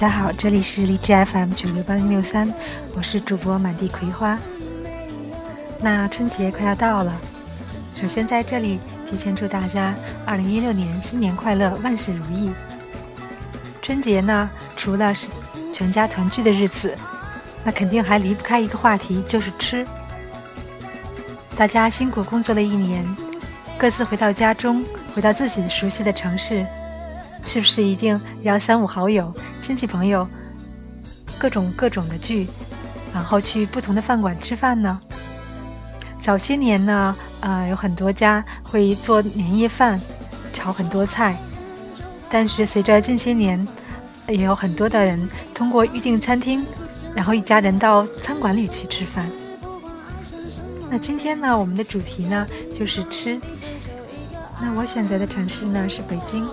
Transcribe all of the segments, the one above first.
大家好，这里是荔枝 FM 九六八零六三，我是主播满地葵花。那春节快要到了，首先在这里提前祝大家二零一六年新年快乐，万事如意。春节呢，除了是全家团聚的日子，那肯定还离不开一个话题，就是吃。大家辛苦工作了一年，各自回到家中，回到自己熟悉的城市，是不是一定要三五好友、亲戚朋友，各种各种的聚，然后去不同的饭馆吃饭呢？早些年呢，呃，有很多家会做年夜饭，炒很多菜。但是随着近些年，也有很多的人通过预订餐厅，然后一家人到餐馆里去吃饭。那今天呢，我们的主题呢就是吃。那我选择的城市呢是北京，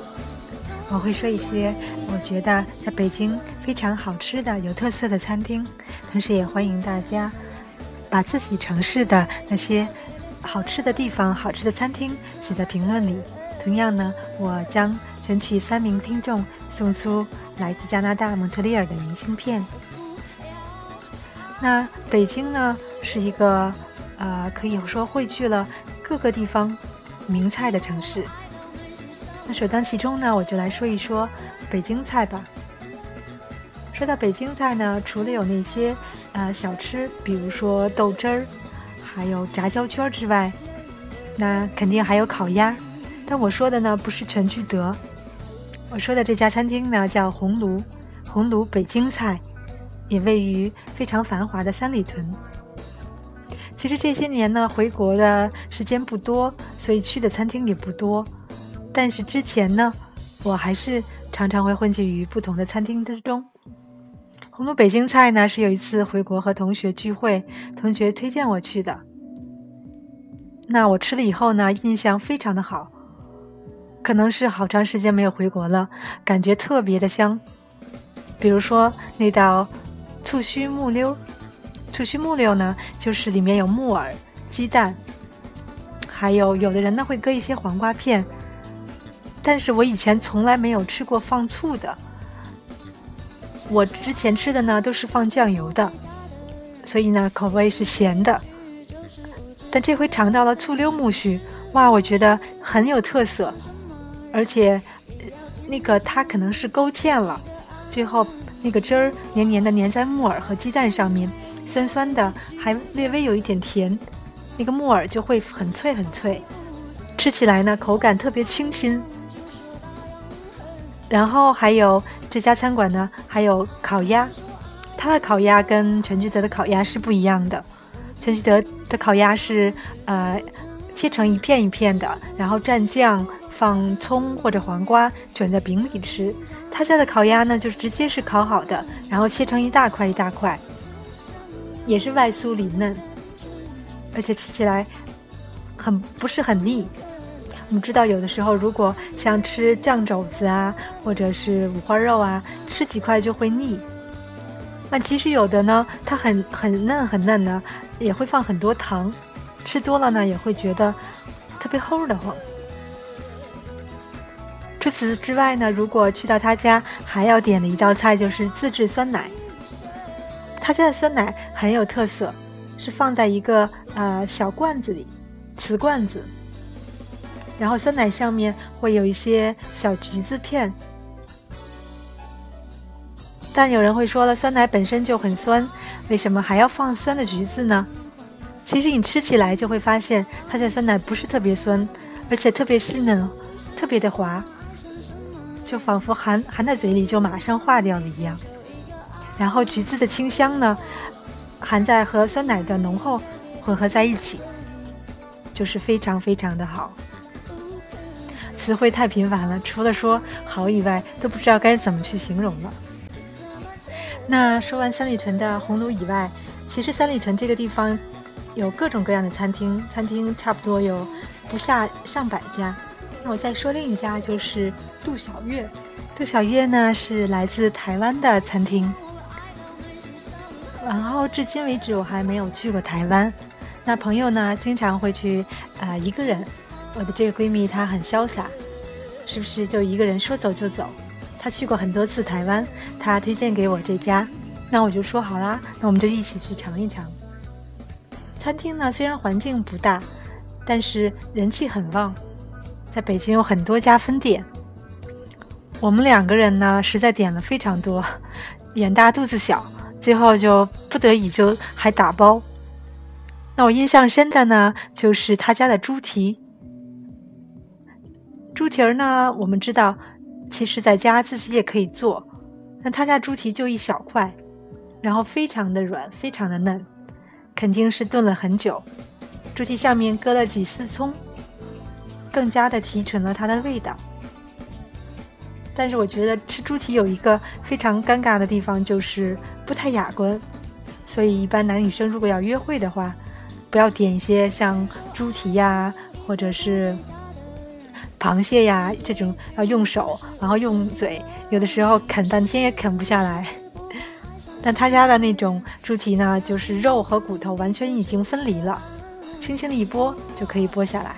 我会说一些我觉得在北京非常好吃的、有特色的餐厅，同时也欢迎大家。把自己城市的那些好吃的地方、好吃的餐厅写在评论里。同样呢，我将选取三名听众送出来自加拿大蒙特利尔的明信片。那北京呢，是一个呃可以说汇聚了各个地方名菜的城市。那首当其冲呢，我就来说一说北京菜吧。说到北京菜呢，除了有那些。呃，小吃，比如说豆汁儿，还有炸焦圈之外，那肯定还有烤鸭。但我说的呢，不是全聚德，我说的这家餐厅呢叫红炉，红炉北京菜，也位于非常繁华的三里屯。其实这些年呢，回国的时间不多，所以去的餐厅也不多。但是之前呢，我还是常常会混迹于不同的餐厅之中。红炉北京菜呢，是有一次回国和同学聚会，同学推荐我去的。那我吃了以后呢，印象非常的好。可能是好长时间没有回国了，感觉特别的香。比如说那道醋须木溜，醋须木溜呢，就是里面有木耳、鸡蛋，还有有的人呢会搁一些黄瓜片。但是我以前从来没有吃过放醋的。我之前吃的呢都是放酱油的，所以呢口味是咸的。但这回尝到了醋溜木须，哇，我觉得很有特色，而且那个它可能是勾芡了，最后那个汁儿黏黏的粘在木耳和鸡蛋上面，酸酸的，还略微有一点甜，那个木耳就会很脆很脆，吃起来呢口感特别清新。然后还有这家餐馆呢，还有烤鸭，它的烤鸭跟全聚德的烤鸭是不一样的。全聚德的烤鸭是呃切成一片一片的，然后蘸酱，放葱或者黄瓜，卷在饼里吃。他家的烤鸭呢，就是直接是烤好的，然后切成一大块一大块，也是外酥里嫩，而且吃起来很不是很腻。我们知道，有的时候如果像吃酱肘子啊，或者是五花肉啊，吃几块就会腻。那其实有的呢，它很很嫩很嫩的，也会放很多糖，吃多了呢也会觉得特别齁的慌。除此之外呢，如果去到他家，还要点的一道菜就是自制酸奶。他家的酸奶很有特色，是放在一个呃小罐子里，瓷罐子。然后酸奶上面会有一些小橘子片，但有人会说了，酸奶本身就很酸，为什么还要放酸的橘子呢？其实你吃起来就会发现，它的酸奶不是特别酸，而且特别细嫩，特别的滑，就仿佛含含在嘴里就马上化掉了一样。然后橘子的清香呢，含在和酸奶的浓厚混合在一起，就是非常非常的好。词汇太频繁了，除了说好以外，都不知道该怎么去形容了。那说完三里屯的红炉以外，其实三里屯这个地方有各种各样的餐厅，餐厅差不多有不下上百家。那我再说另一家，就是杜小月。杜小月呢是来自台湾的餐厅，然后至今为止我还没有去过台湾。那朋友呢经常会去啊一个人。我的这个闺蜜她很潇洒，是不是就一个人说走就走？她去过很多次台湾，她推荐给我这家，那我就说好啦，那我们就一起去尝一尝。餐厅呢虽然环境不大，但是人气很旺，在北京有很多家分店。我们两个人呢实在点了非常多，眼大肚子小，最后就不得已就还打包。那我印象深的呢就是他家的猪蹄。猪蹄儿呢，我们知道，其实在家自己也可以做，但他家猪蹄就一小块，然后非常的软，非常的嫩，肯定是炖了很久。猪蹄上面搁了几丝葱，更加的提纯了它的味道。但是我觉得吃猪蹄有一个非常尴尬的地方，就是不太雅观，所以一般男女生如果要约会的话，不要点一些像猪蹄呀，或者是。螃蟹呀，这种要用手，然后用嘴，有的时候啃半天也啃不下来。但他家的那种猪蹄呢，就是肉和骨头完全已经分离了，轻轻的一剥就可以剥下来。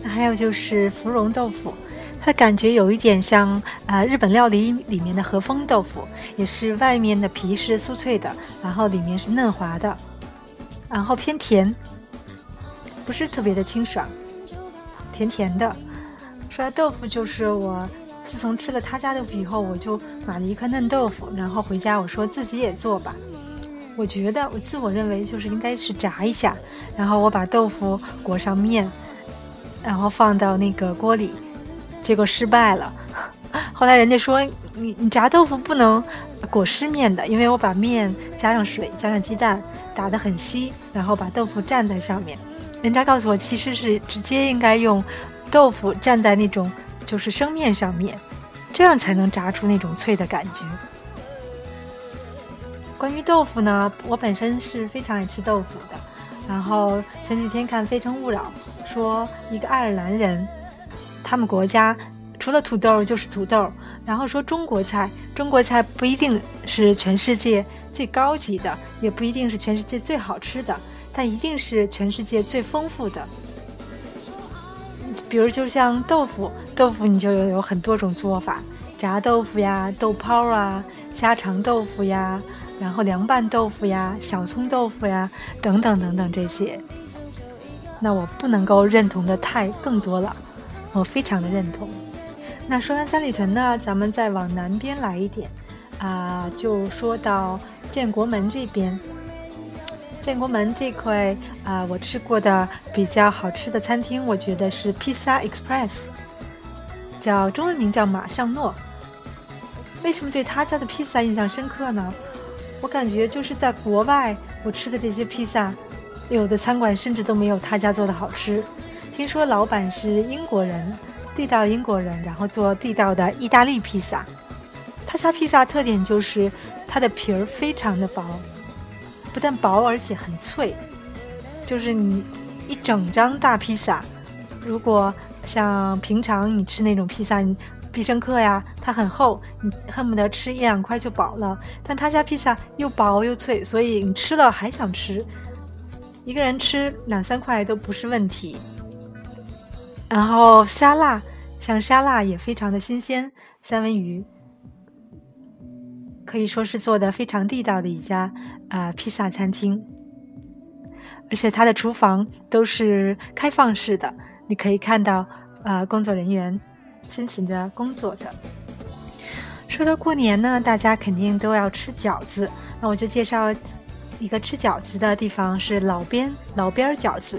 那还有就是芙蓉豆腐，它的感觉有一点像呃日本料理里面的和风豆腐，也是外面的皮是酥脆的，然后里面是嫩滑的，然后偏甜，不是特别的清爽，甜甜的。说豆腐就是我，自从吃了他家豆腐以后，我就买了一颗嫩豆腐，然后回家我说自己也做吧。我觉得我自我认为就是应该是炸一下，然后我把豆腐裹上面，然后放到那个锅里，结果失败了。后来人家说你你炸豆腐不能裹湿面的，因为我把面加上水加上鸡蛋打得很稀，然后把豆腐蘸在上面。人家告诉我其实是直接应该用。豆腐站在那种就是生面上面，这样才能炸出那种脆的感觉。关于豆腐呢，我本身是非常爱吃豆腐的。然后前几天看《非诚勿扰》，说一个爱尔兰人，他们国家除了土豆就是土豆。然后说中国菜，中国菜不一定是全世界最高级的，也不一定是全世界最好吃的，但一定是全世界最丰富的。比如，就像豆腐，豆腐你就有有很多种做法，炸豆腐呀、豆泡啊、家常豆腐呀，然后凉拌豆腐呀、小葱豆腐呀，等等等等这些。那我不能够认同的太更多了，我非常的认同。那说完三里屯呢，咱们再往南边来一点，啊，就说到建国门这边。建国门这块啊，我吃过的比较好吃的餐厅，我觉得是披萨 Express，叫中文名叫马上诺。为什么对他家的披萨印象深刻呢？我感觉就是在国外我吃的这些披萨，有的餐馆甚至都没有他家做的好吃。听说老板是英国人，地道英国人，然后做地道的意大利披萨。他家披萨特点就是它的皮儿非常的薄。不但薄，而且很脆。就是你一整张大披萨，如果像平常你吃那种披萨，必胜客呀，它很厚，你恨不得吃一两块就饱了。但他家披萨又薄又脆，所以你吃了还想吃，一个人吃两三块都不是问题。然后沙拉，像沙拉也非常的新鲜，三文鱼可以说是做的非常地道的一家。啊，披萨餐厅，而且它的厨房都是开放式的，你可以看到啊，工作人员辛勤的工作着。说到过年呢，大家肯定都要吃饺子，那我就介绍一个吃饺子的地方，是老边老边饺子。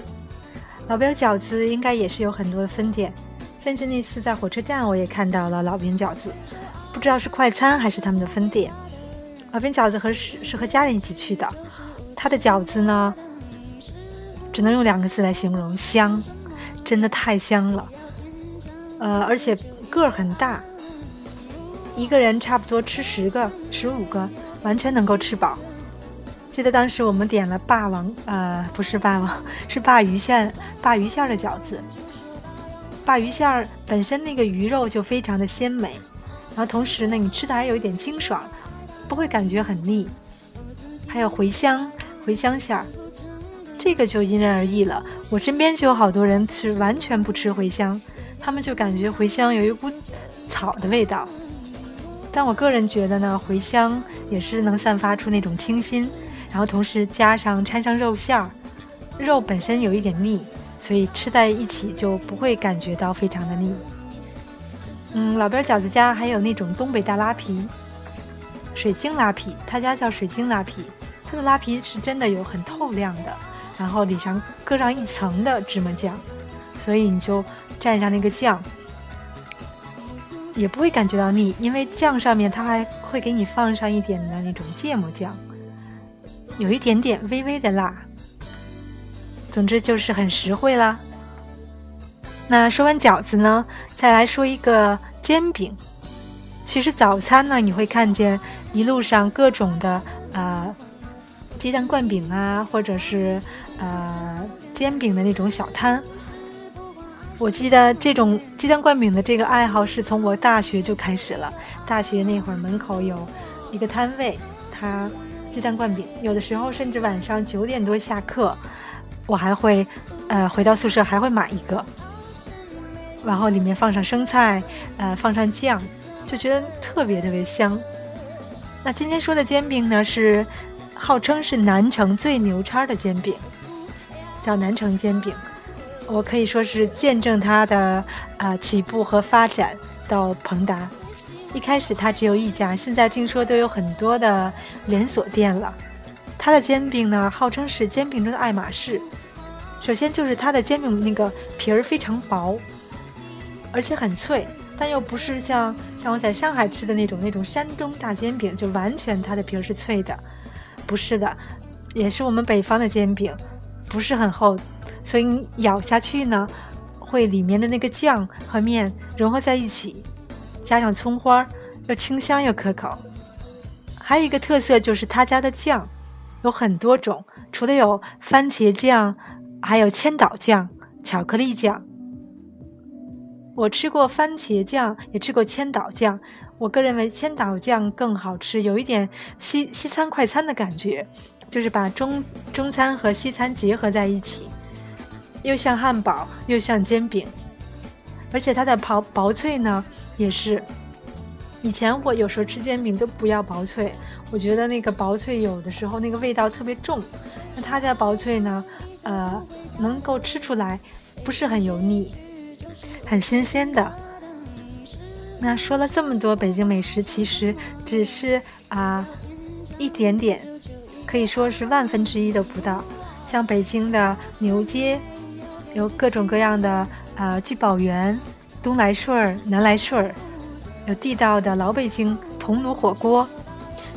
老边饺子应该也是有很多分店，甚至那次在火车站我也看到了老边饺子，不知道是快餐还是他们的分店。老边饺子和是是和家人一起去的，他的饺子呢，只能用两个字来形容：香，真的太香了。呃，而且个儿很大，一个人差不多吃十个、十五个，完全能够吃饱。记得当时我们点了霸王，呃，不是霸王，是鲅鱼馅、鲅鱼馅的饺子。鲅鱼馅儿本身那个鱼肉就非常的鲜美，然后同时呢，你吃的还有一点清爽。不会感觉很腻，还有茴香茴香馅儿，这个就因人而异了。我身边就有好多人是完全不吃茴香，他们就感觉茴香有一股草的味道。但我个人觉得呢，茴香也是能散发出那种清新，然后同时加上掺上肉馅儿，肉本身有一点腻，所以吃在一起就不会感觉到非常的腻。嗯，老边饺子家还有那种东北大拉皮，水晶拉皮，他家叫水晶拉皮，它的拉皮是真的有很透亮的，然后里上搁上一层的芝麻酱，所以你就蘸上那个酱。也不会感觉到腻，因为酱上面它还会给你放上一点的那种芥末酱，有一点点微微的辣。总之就是很实惠啦。那说完饺子呢，再来说一个煎饼。其实早餐呢，你会看见一路上各种的呃鸡蛋灌饼啊，或者是呃煎饼的那种小摊。我记得这种鸡蛋灌饼的这个爱好是从我大学就开始了。大学那会儿门口有一个摊位，它鸡蛋灌饼，有的时候甚至晚上九点多下课，我还会呃回到宿舍还会买一个，然后里面放上生菜，呃放上酱，就觉得特别特别香。那今天说的煎饼呢，是号称是南城最牛叉的煎饼，叫南城煎饼。我可以说是见证它的啊起步和发展到彭达。一开始它只有一家，现在听说都有很多的连锁店了。它的煎饼呢，号称是煎饼中的爱马仕。首先就是它的煎饼那个皮儿非常薄，而且很脆，但又不是像像我在上海吃的那种那种山东大煎饼，就完全它的皮儿是脆的。不是的，也是我们北方的煎饼，不是很厚。所以你咬下去呢，会里面的那个酱和面融合在一起，加上葱花，又清香又可口。还有一个特色就是他家的酱有很多种，除了有番茄酱，还有千岛酱、巧克力酱。我吃过番茄酱，也吃过千岛酱。我个人认为千岛酱更好吃，有一点西西餐快餐的感觉，就是把中中餐和西餐结合在一起。又像汉堡，又像煎饼，而且它的薄薄脆呢，也是。以前我有时候吃煎饼都不要薄脆，我觉得那个薄脆有的时候那个味道特别重。那他家薄脆呢，呃，能够吃出来，不是很油腻，很新鲜的。那说了这么多北京美食，其实只是啊一点点，可以说是万分之一都不到。像北京的牛街。有各种各样的啊，聚宝园、东来顺儿、南来顺儿，有地道的老北京铜炉火锅。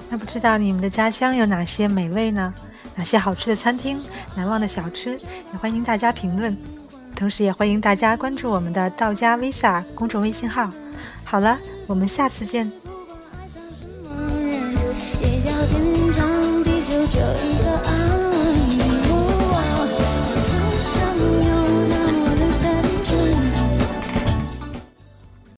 那不知道你们的家乡有哪些美味呢？哪些好吃的餐厅、难忘的小吃？也欢迎大家评论，同时也欢迎大家关注我们的道家 Visa 公众微信号。好了，我们下次见。